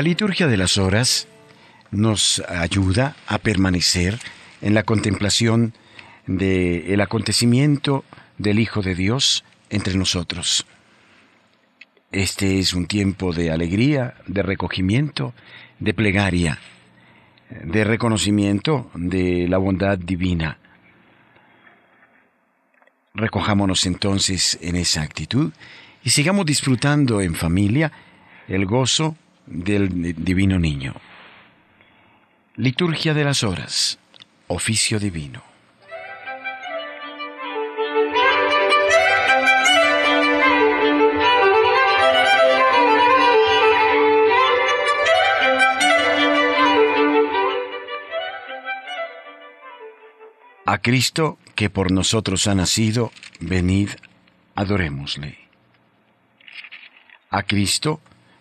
La liturgia de las horas nos ayuda a permanecer en la contemplación del acontecimiento del Hijo de Dios entre nosotros. Este es un tiempo de alegría, de recogimiento, de plegaria, de reconocimiento de la bondad divina. Recojámonos entonces en esa actitud y sigamos disfrutando en familia el gozo del divino niño. Liturgia de las horas, oficio divino. A Cristo que por nosotros ha nacido, venid, adorémosle. A Cristo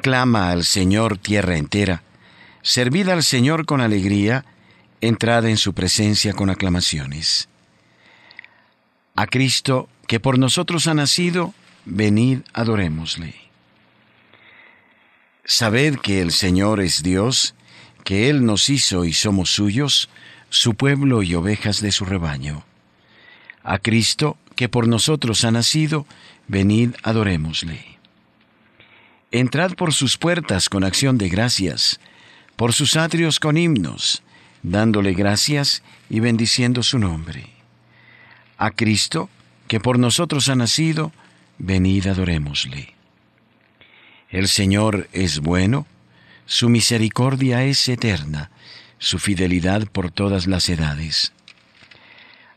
Aclama al Señor tierra entera, servid al Señor con alegría, entrad en su presencia con aclamaciones. A Cristo, que por nosotros ha nacido, venid adorémosle. Sabed que el Señor es Dios, que Él nos hizo y somos suyos, su pueblo y ovejas de su rebaño. A Cristo, que por nosotros ha nacido, venid adorémosle. Entrad por sus puertas con acción de gracias, por sus atrios con himnos, dándole gracias y bendiciendo su nombre. A Cristo, que por nosotros ha nacido, venid adorémosle. El Señor es bueno, su misericordia es eterna, su fidelidad por todas las edades.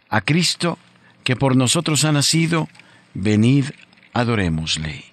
A Cristo, que por nosotros ha nacido, venid adorémosle.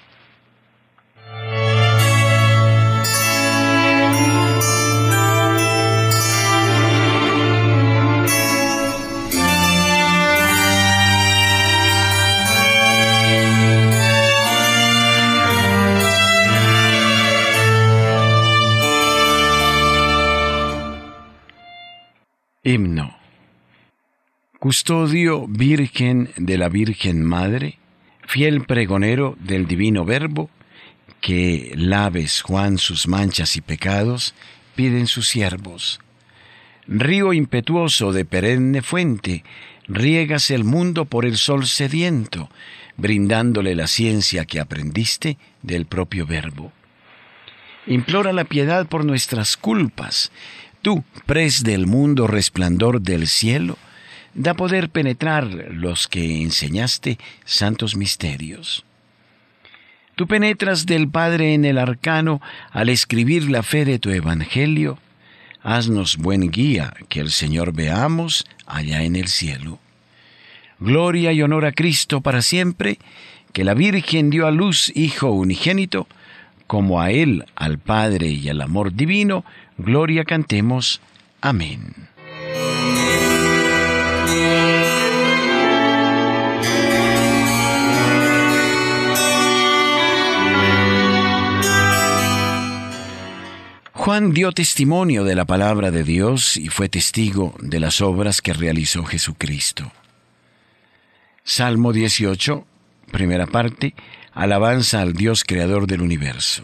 Himno. Custodio Virgen de la Virgen Madre, fiel pregonero del Divino Verbo, que laves Juan sus manchas y pecados, piden sus siervos. Río impetuoso de perenne fuente, riegas el mundo por el sol sediento, brindándole la ciencia que aprendiste del propio Verbo. Implora la piedad por nuestras culpas, Tú, pres del mundo resplandor del cielo, da poder penetrar los que enseñaste santos misterios. Tú penetras del Padre en el arcano al escribir la fe de tu Evangelio. Haznos buen guía, que el Señor veamos allá en el cielo. Gloria y honor a Cristo para siempre, que la Virgen dio a luz Hijo unigénito, como a Él, al Padre y al amor divino, Gloria cantemos. Amén. Juan dio testimonio de la palabra de Dios y fue testigo de las obras que realizó Jesucristo. Salmo 18, primera parte, alabanza al Dios creador del universo.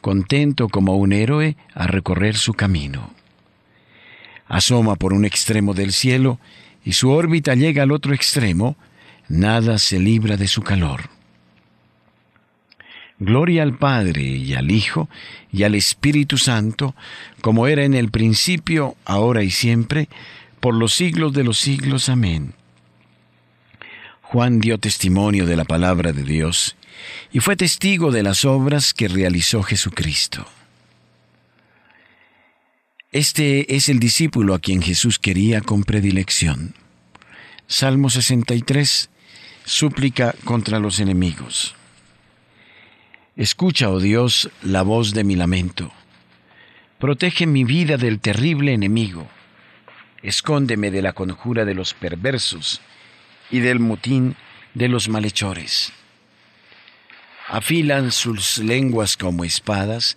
contento como un héroe a recorrer su camino. Asoma por un extremo del cielo y su órbita llega al otro extremo, nada se libra de su calor. Gloria al Padre y al Hijo y al Espíritu Santo, como era en el principio, ahora y siempre, por los siglos de los siglos. Amén. Juan dio testimonio de la palabra de Dios y fue testigo de las obras que realizó Jesucristo. Este es el discípulo a quien Jesús quería con predilección. Salmo 63, súplica contra los enemigos. Escucha, oh Dios, la voz de mi lamento. Protege mi vida del terrible enemigo. Escóndeme de la conjura de los perversos y del mutín de los malhechores. Afilan sus lenguas como espadas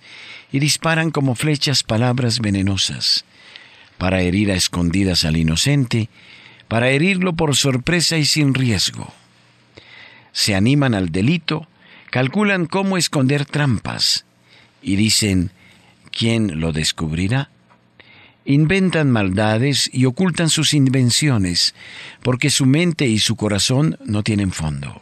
y disparan como flechas palabras venenosas, para herir a escondidas al inocente, para herirlo por sorpresa y sin riesgo. Se animan al delito, calculan cómo esconder trampas y dicen, ¿quién lo descubrirá? Inventan maldades y ocultan sus invenciones, porque su mente y su corazón no tienen fondo.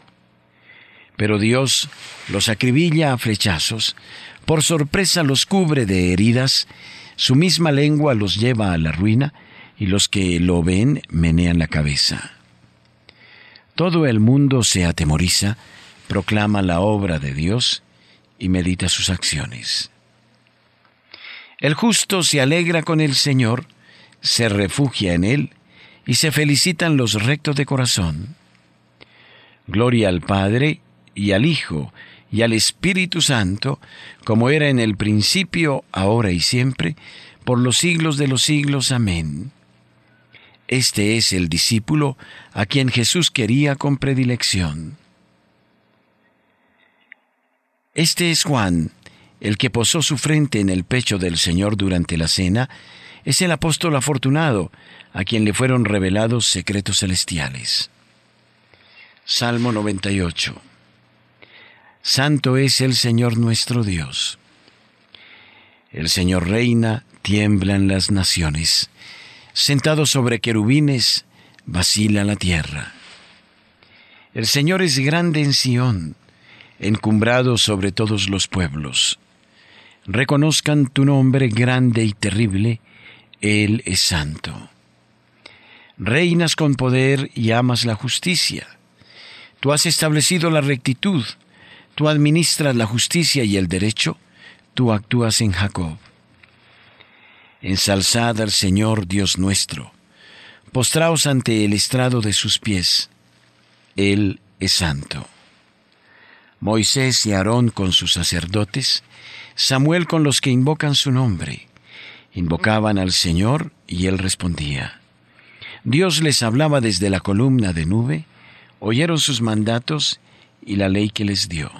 Pero Dios los acribilla a flechazos, por sorpresa los cubre de heridas, su misma lengua los lleva a la ruina, y los que lo ven menean la cabeza. Todo el mundo se atemoriza, proclama la obra de Dios y medita sus acciones. El justo se alegra con el Señor, se refugia en Él y se felicitan los rectos de corazón. Gloria al Padre y al Hijo y al Espíritu Santo, como era en el principio, ahora y siempre, por los siglos de los siglos. Amén. Este es el discípulo a quien Jesús quería con predilección. Este es Juan, el que posó su frente en el pecho del Señor durante la cena, es el apóstol afortunado, a quien le fueron revelados secretos celestiales. Salmo 98 Santo es el Señor nuestro Dios. El Señor reina, tiemblan las naciones. Sentado sobre querubines, vacila la tierra. El Señor es grande en Sión encumbrado sobre todos los pueblos. Reconozcan tu nombre grande y terrible, Él es santo. Reinas con poder y amas la justicia. Tú has establecido la rectitud, tú administras la justicia y el derecho, tú actúas en Jacob. Ensalzad al Señor Dios nuestro, postraos ante el estrado de sus pies, Él es santo. Moisés y Aarón con sus sacerdotes, Samuel con los que invocan su nombre. Invocaban al Señor y él respondía. Dios les hablaba desde la columna de nube, oyeron sus mandatos y la ley que les dio.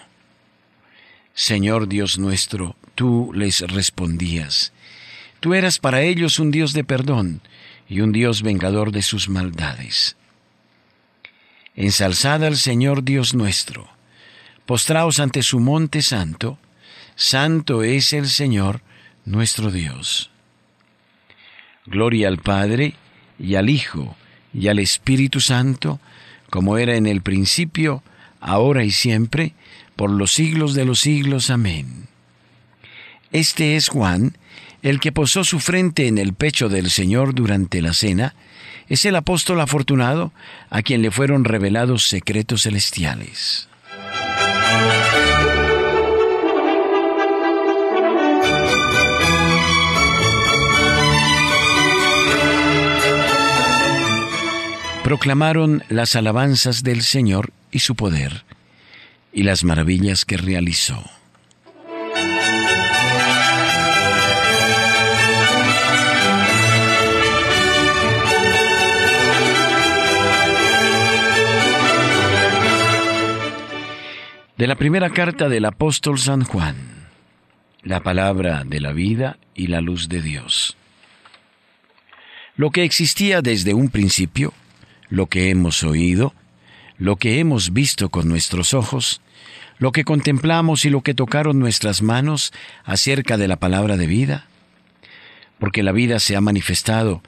Señor Dios nuestro, tú les respondías. Tú eras para ellos un Dios de perdón y un Dios vengador de sus maldades. Ensalzad al Señor Dios nuestro postraos ante su monte santo, santo es el Señor nuestro Dios. Gloria al Padre, y al Hijo, y al Espíritu Santo, como era en el principio, ahora y siempre, por los siglos de los siglos. Amén. Este es Juan, el que posó su frente en el pecho del Señor durante la cena, es el apóstol afortunado a quien le fueron revelados secretos celestiales. Proclamaron las alabanzas del Señor y su poder, y las maravillas que realizó. de la primera carta del apóstol San Juan. la palabra de la vida y la luz de Dios. Lo que existía desde un principio, lo que hemos oído, lo que hemos visto con nuestros ojos, lo que contemplamos y lo que tocaron nuestras manos acerca de la palabra de vida, porque la vida se ha manifestado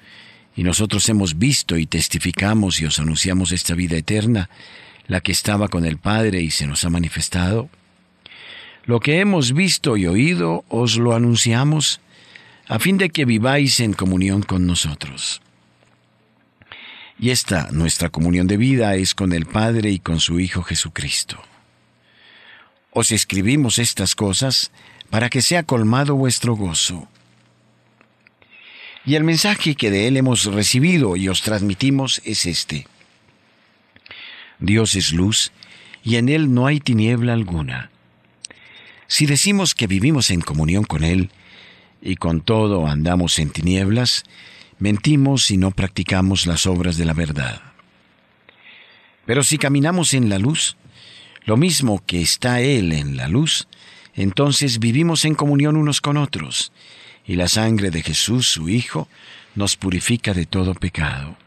y nosotros hemos visto y testificamos y os anunciamos esta vida eterna, la que estaba con el Padre y se nos ha manifestado. Lo que hemos visto y oído os lo anunciamos, a fin de que viváis en comunión con nosotros. Y esta nuestra comunión de vida es con el Padre y con su Hijo Jesucristo. Os escribimos estas cosas para que sea colmado vuestro gozo. Y el mensaje que de Él hemos recibido y os transmitimos es este. Dios es luz, y en Él no hay tiniebla alguna. Si decimos que vivimos en comunión con Él, y con todo andamos en tinieblas, mentimos y no practicamos las obras de la verdad. Pero si caminamos en la luz, lo mismo que está Él en la luz, entonces vivimos en comunión unos con otros, y la sangre de Jesús, su Hijo, nos purifica de todo pecado.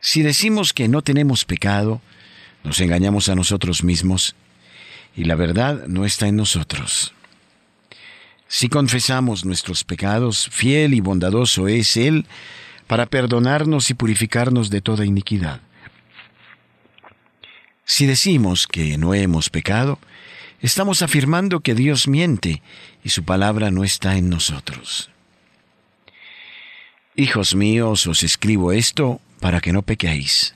Si decimos que no tenemos pecado, nos engañamos a nosotros mismos, y la verdad no está en nosotros. Si confesamos nuestros pecados, fiel y bondadoso es Él para perdonarnos y purificarnos de toda iniquidad. Si decimos que no hemos pecado, estamos afirmando que Dios miente y su palabra no está en nosotros. Hijos míos, os escribo esto para que no pequéis.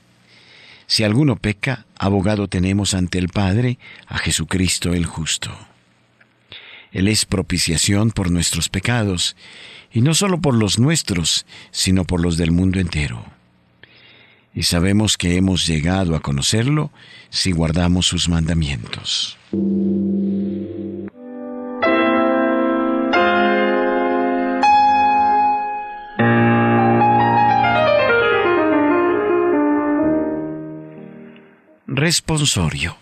Si alguno peca, abogado tenemos ante el Padre, a Jesucristo el justo. Él es propiciación por nuestros pecados, y no solo por los nuestros, sino por los del mundo entero. Y sabemos que hemos llegado a conocerlo si guardamos sus mandamientos. Responsorio.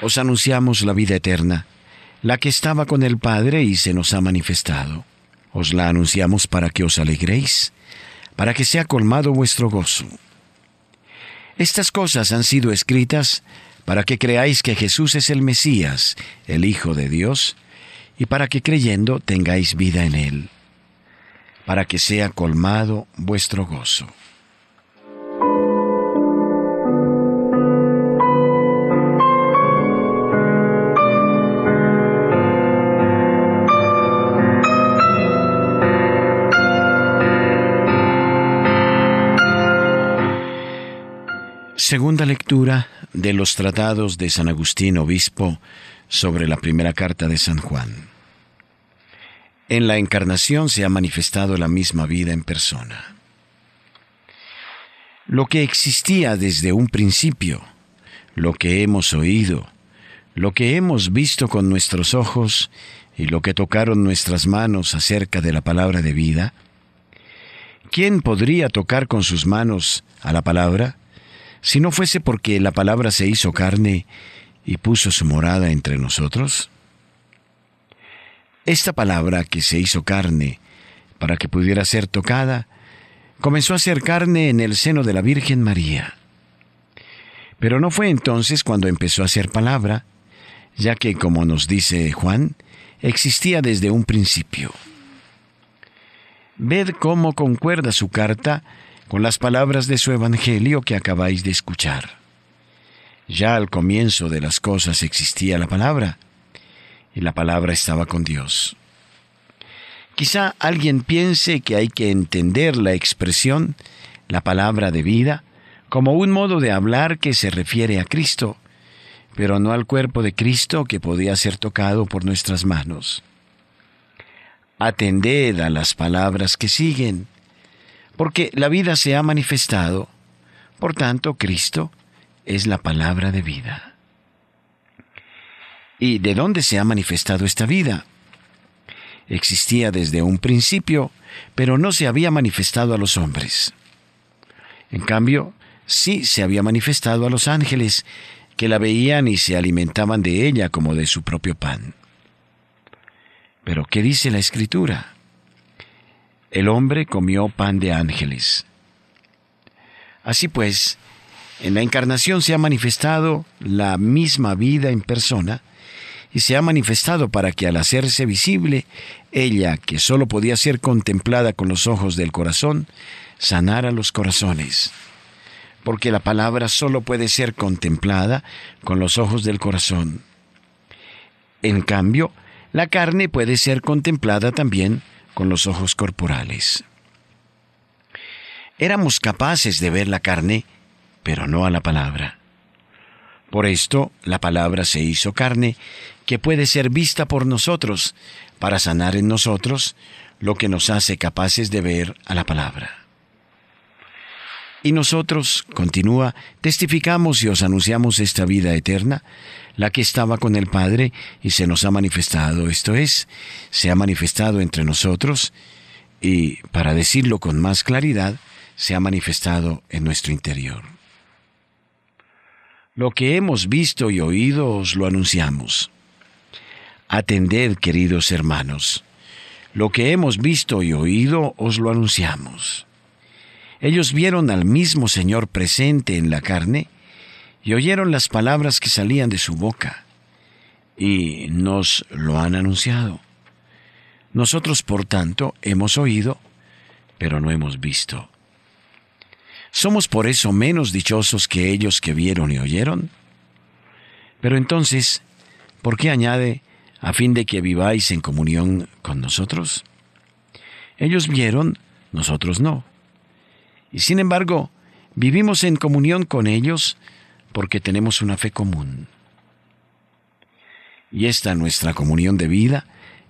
Os anunciamos la vida eterna, la que estaba con el Padre y se nos ha manifestado. Os la anunciamos para que os alegréis, para que sea colmado vuestro gozo. Estas cosas han sido escritas para que creáis que Jesús es el Mesías, el Hijo de Dios, y para que creyendo tengáis vida en Él, para que sea colmado vuestro gozo. Segunda lectura de los tratados de San Agustín Obispo sobre la primera carta de San Juan. En la encarnación se ha manifestado la misma vida en persona. Lo que existía desde un principio, lo que hemos oído, lo que hemos visto con nuestros ojos y lo que tocaron nuestras manos acerca de la palabra de vida, ¿quién podría tocar con sus manos a la palabra? Si no fuese porque la palabra se hizo carne y puso su morada entre nosotros? Esta palabra que se hizo carne para que pudiera ser tocada, comenzó a ser carne en el seno de la Virgen María. Pero no fue entonces cuando empezó a ser palabra, ya que, como nos dice Juan, existía desde un principio. Ved cómo concuerda su carta con las palabras de su Evangelio que acabáis de escuchar. Ya al comienzo de las cosas existía la palabra, y la palabra estaba con Dios. Quizá alguien piense que hay que entender la expresión, la palabra de vida, como un modo de hablar que se refiere a Cristo, pero no al cuerpo de Cristo que podía ser tocado por nuestras manos. Atended a las palabras que siguen, porque la vida se ha manifestado, por tanto Cristo es la palabra de vida. ¿Y de dónde se ha manifestado esta vida? Existía desde un principio, pero no se había manifestado a los hombres. En cambio, sí se había manifestado a los ángeles, que la veían y se alimentaban de ella como de su propio pan. Pero ¿qué dice la Escritura? El hombre comió pan de ángeles. Así pues, en la encarnación se ha manifestado la misma vida en persona y se ha manifestado para que al hacerse visible, ella, que sólo podía ser contemplada con los ojos del corazón, sanara los corazones. Porque la palabra sólo puede ser contemplada con los ojos del corazón. En cambio, la carne puede ser contemplada también con los ojos corporales. Éramos capaces de ver la carne, pero no a la palabra. Por esto, la palabra se hizo carne, que puede ser vista por nosotros, para sanar en nosotros lo que nos hace capaces de ver a la palabra. Y nosotros, continúa, testificamos y os anunciamos esta vida eterna, la que estaba con el Padre y se nos ha manifestado, esto es, se ha manifestado entre nosotros y, para decirlo con más claridad, se ha manifestado en nuestro interior. Lo que hemos visto y oído os lo anunciamos. Atended, queridos hermanos, lo que hemos visto y oído os lo anunciamos. Ellos vieron al mismo Señor presente en la carne y oyeron las palabras que salían de su boca y nos lo han anunciado. Nosotros, por tanto, hemos oído, pero no hemos visto. ¿Somos por eso menos dichosos que ellos que vieron y oyeron? Pero entonces, ¿por qué añade a fin de que viváis en comunión con nosotros? Ellos vieron, nosotros no. Y sin embargo, vivimos en comunión con ellos porque tenemos una fe común. Y esta nuestra comunión de vida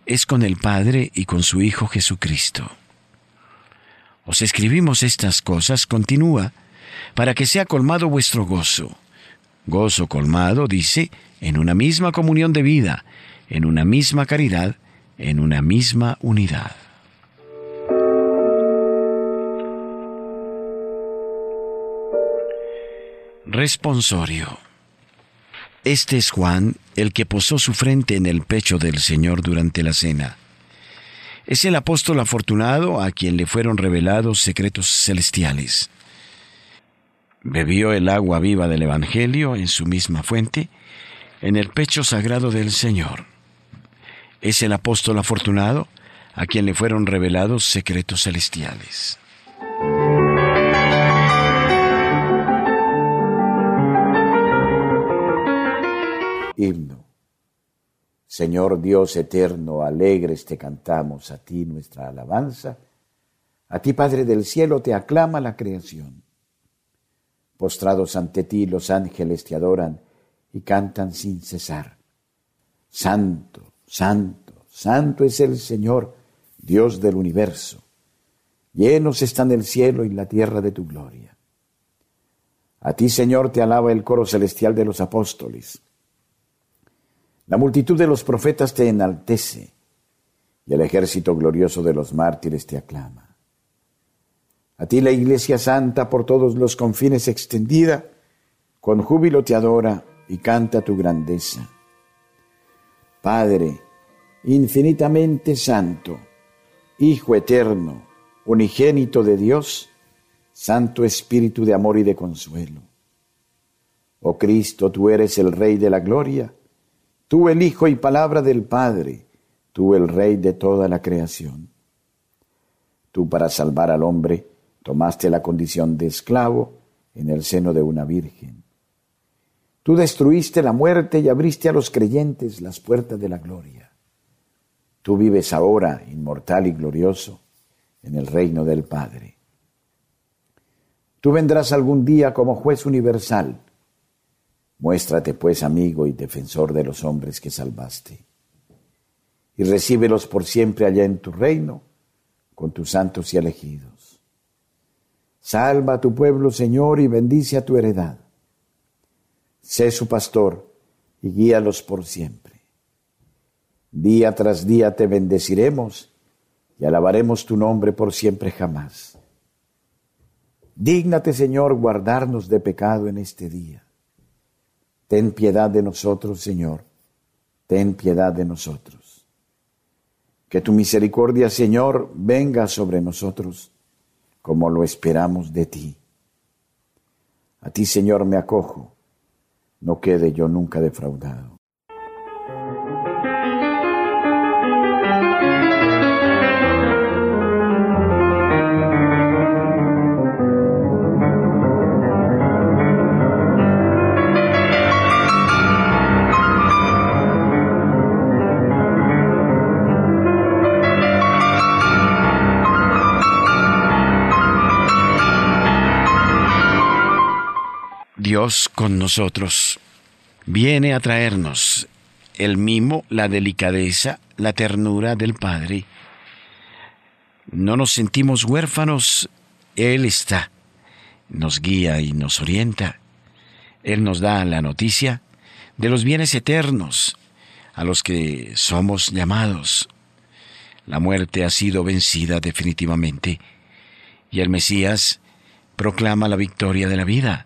es con el Padre y con su Hijo Jesucristo. Os escribimos estas cosas, continúa, para que sea colmado vuestro gozo. Gozo colmado, dice, en una misma comunión de vida, en una misma caridad, en una misma unidad. Responsorio. Este es Juan, el que posó su frente en el pecho del Señor durante la cena. Es el apóstol afortunado a quien le fueron revelados secretos celestiales. Bebió el agua viva del Evangelio en su misma fuente, en el pecho sagrado del Señor. Es el apóstol afortunado a quien le fueron revelados secretos celestiales. Himno. Señor Dios eterno, alegres te cantamos a ti nuestra alabanza. A ti, Padre del cielo, te aclama la creación. Postrados ante ti los ángeles te adoran y cantan sin cesar. Santo, santo, santo es el Señor, Dios del universo. Llenos están el cielo y la tierra de tu gloria. A ti, Señor, te alaba el coro celestial de los apóstoles. La multitud de los profetas te enaltece y el ejército glorioso de los mártires te aclama. A ti la Iglesia Santa por todos los confines extendida, con júbilo te adora y canta tu grandeza. Padre, infinitamente santo, Hijo eterno, unigénito de Dios, Santo Espíritu de amor y de consuelo. Oh Cristo, tú eres el Rey de la gloria, tú el Hijo y palabra del Padre, tú el Rey de toda la creación. Tú para salvar al hombre tomaste la condición de esclavo en el seno de una virgen. Tú destruiste la muerte y abriste a los creyentes las puertas de la gloria. Tú vives ahora, inmortal y glorioso, en el reino del Padre. Tú vendrás algún día como juez universal Muéstrate pues amigo y defensor de los hombres que salvaste, y recíbelos por siempre allá en tu reino con tus santos y elegidos. Salva a tu pueblo, Señor, y bendice a tu heredad. Sé su pastor y guíalos por siempre. Día tras día te bendeciremos y alabaremos tu nombre por siempre jamás. Dígnate, Señor, guardarnos de pecado en este día Ten piedad de nosotros, Señor. Ten piedad de nosotros. Que tu misericordia, Señor, venga sobre nosotros, como lo esperamos de ti. A ti, Señor, me acojo, no quede yo nunca defraudado. Dios con nosotros viene a traernos el mimo, la delicadeza, la ternura del Padre. No nos sentimos huérfanos, Él está, nos guía y nos orienta. Él nos da la noticia de los bienes eternos a los que somos llamados. La muerte ha sido vencida definitivamente y el Mesías proclama la victoria de la vida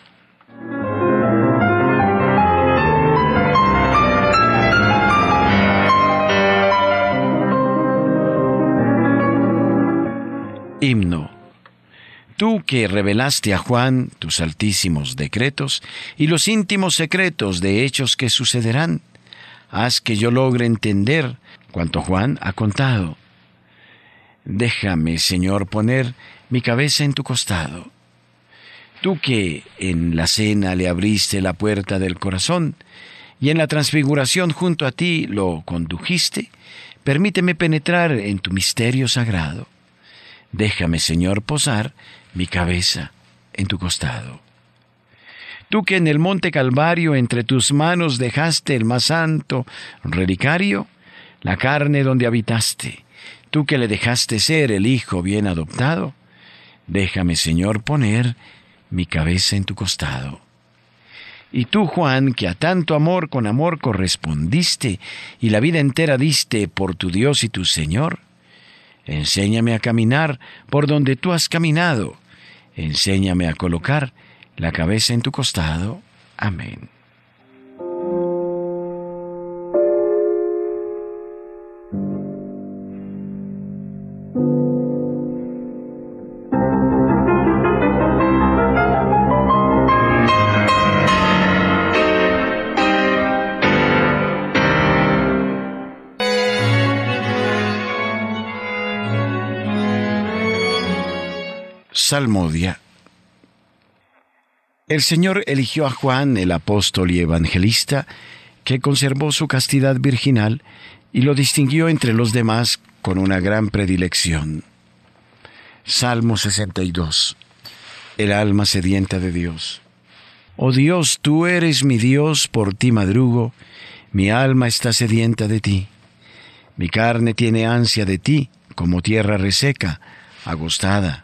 Himno. Tú que revelaste a Juan tus altísimos decretos y los íntimos secretos de hechos que sucederán, haz que yo logre entender cuanto Juan ha contado. Déjame, Señor, poner mi cabeza en tu costado. Tú que en la cena le abriste la puerta del corazón y en la transfiguración junto a ti lo condujiste, permíteme penetrar en tu misterio sagrado. Déjame, Señor, posar mi cabeza en tu costado. Tú que en el monte Calvario entre tus manos dejaste el más santo relicario, la carne donde habitaste, tú que le dejaste ser el Hijo bien adoptado, déjame, Señor, poner mi cabeza en tu costado. Y tú, Juan, que a tanto amor con amor correspondiste y la vida entera diste por tu Dios y tu Señor, Enséñame a caminar por donde tú has caminado. Enséñame a colocar la cabeza en tu costado. Amén. Salmodia. El Señor eligió a Juan, el apóstol y evangelista, que conservó su castidad virginal y lo distinguió entre los demás con una gran predilección. Salmo 62. El alma sedienta de Dios. Oh Dios, tú eres mi Dios, por ti madrugo, mi alma está sedienta de ti. Mi carne tiene ansia de ti, como tierra reseca, agostada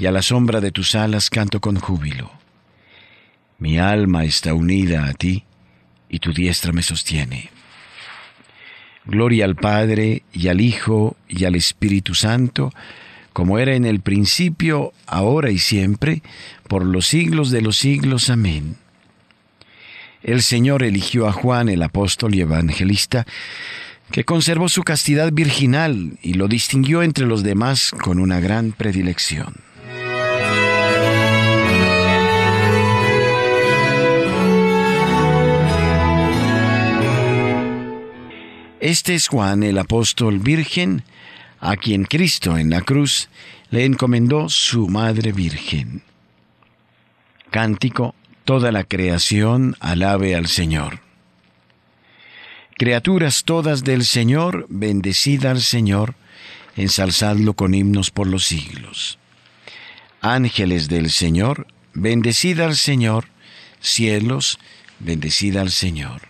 y a la sombra de tus alas canto con júbilo. Mi alma está unida a ti, y tu diestra me sostiene. Gloria al Padre, y al Hijo, y al Espíritu Santo, como era en el principio, ahora y siempre, por los siglos de los siglos. Amén. El Señor eligió a Juan el apóstol y evangelista, que conservó su castidad virginal y lo distinguió entre los demás con una gran predilección. Este es Juan el apóstol virgen, a quien Cristo en la cruz le encomendó su Madre Virgen. Cántico Toda la creación alabe al Señor. Criaturas todas del Señor, bendecid al Señor, ensalzadlo con himnos por los siglos. Ángeles del Señor, bendecid al Señor, cielos, bendecid al Señor.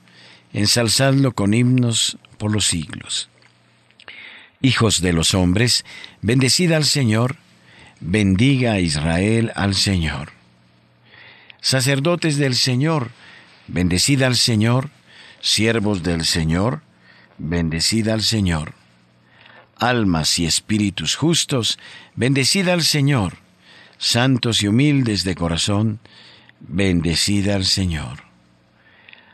ensalzadlo con himnos por los siglos. Hijos de los hombres, bendecid al Señor, bendiga a Israel al Señor. Sacerdotes del Señor, bendecid al Señor, siervos del Señor, bendecid al Señor. Almas y espíritus justos, bendecid al Señor. Santos y humildes de corazón, bendecid al Señor.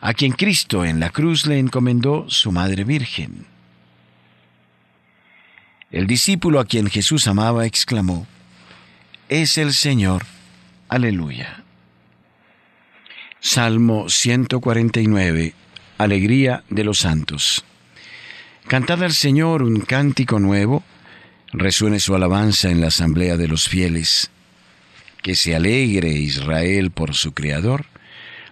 a quien Cristo en la cruz le encomendó su Madre Virgen. El discípulo a quien Jesús amaba exclamó, Es el Señor, aleluya. Salmo 149, Alegría de los Santos. Cantad al Señor un cántico nuevo, resuene su alabanza en la asamblea de los fieles. Que se alegre Israel por su Creador,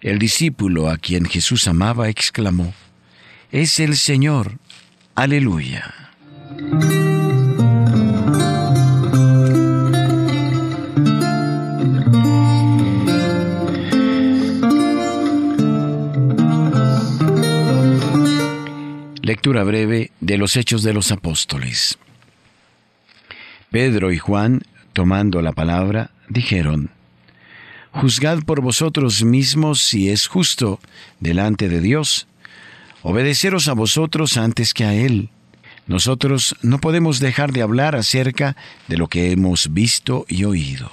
El discípulo a quien Jesús amaba exclamó, Es el Señor. Aleluya. Lectura breve de los Hechos de los Apóstoles. Pedro y Juan, tomando la palabra, dijeron, Juzgad por vosotros mismos si es justo delante de Dios. Obedeceros a vosotros antes que a Él. Nosotros no podemos dejar de hablar acerca de lo que hemos visto y oído.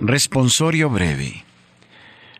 Responsorio breve.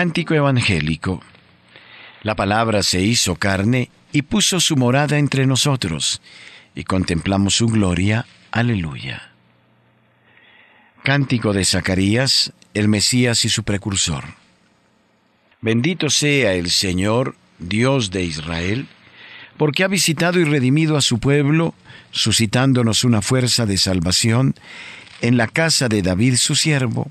Cántico Evangélico. La palabra se hizo carne y puso su morada entre nosotros, y contemplamos su gloria. Aleluya. Cántico de Zacarías, el Mesías y su precursor. Bendito sea el Señor, Dios de Israel, porque ha visitado y redimido a su pueblo, suscitándonos una fuerza de salvación en la casa de David su siervo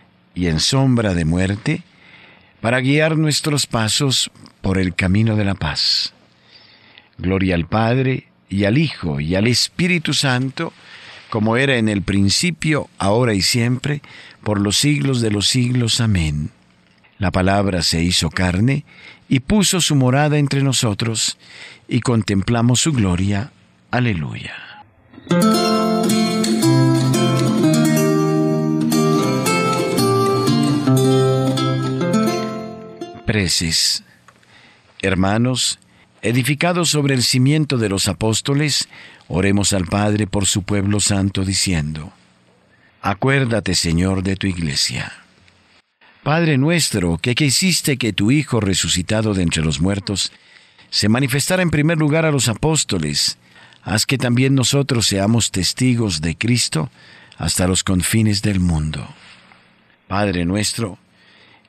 y en sombra de muerte, para guiar nuestros pasos por el camino de la paz. Gloria al Padre, y al Hijo, y al Espíritu Santo, como era en el principio, ahora y siempre, por los siglos de los siglos. Amén. La palabra se hizo carne, y puso su morada entre nosotros, y contemplamos su gloria. Aleluya. Hermanos, edificados sobre el cimiento de los apóstoles, oremos al Padre por su pueblo santo diciendo, Acuérdate, Señor, de tu iglesia. Padre nuestro, que quisiste que tu Hijo resucitado de entre los muertos se manifestara en primer lugar a los apóstoles, haz que también nosotros seamos testigos de Cristo hasta los confines del mundo. Padre nuestro,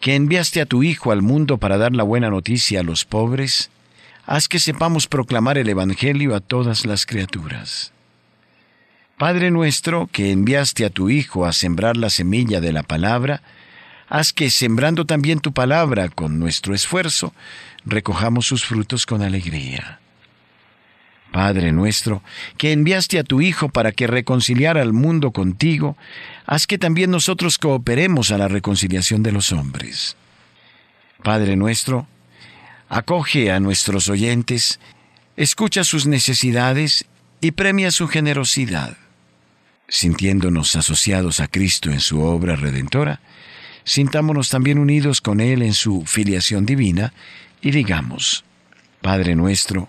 que enviaste a tu Hijo al mundo para dar la buena noticia a los pobres, haz que sepamos proclamar el Evangelio a todas las criaturas. Padre nuestro, que enviaste a tu Hijo a sembrar la semilla de la palabra, haz que, sembrando también tu palabra con nuestro esfuerzo, recojamos sus frutos con alegría. Padre nuestro, que enviaste a tu Hijo para que reconciliara al mundo contigo, haz que también nosotros cooperemos a la reconciliación de los hombres. Padre nuestro, acoge a nuestros oyentes, escucha sus necesidades y premia su generosidad. Sintiéndonos asociados a Cristo en su obra redentora, sintámonos también unidos con Él en su filiación divina y digamos, Padre nuestro,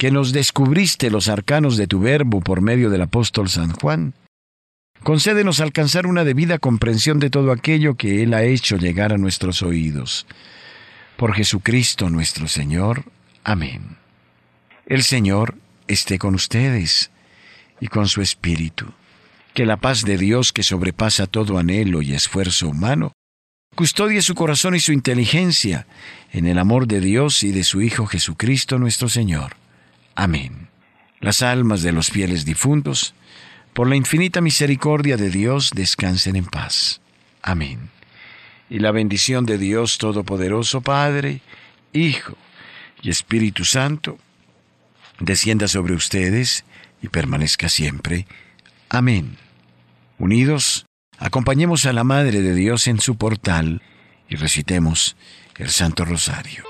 que nos descubriste los arcanos de tu verbo por medio del apóstol San Juan, concédenos alcanzar una debida comprensión de todo aquello que Él ha hecho llegar a nuestros oídos. Por Jesucristo nuestro Señor. Amén. El Señor esté con ustedes y con su Espíritu. Que la paz de Dios, que sobrepasa todo anhelo y esfuerzo humano, custodie su corazón y su inteligencia en el amor de Dios y de su Hijo Jesucristo nuestro Señor. Amén. Las almas de los fieles difuntos, por la infinita misericordia de Dios, descansen en paz. Amén. y la bendición de Dios Todopoderoso, Padre, Hijo y Espíritu Santo, descienda sobre ustedes y permanezca siempre. Amén. Unidos, acompañemos a la Madre de Dios en su portal y recitemos el Santo Rosario.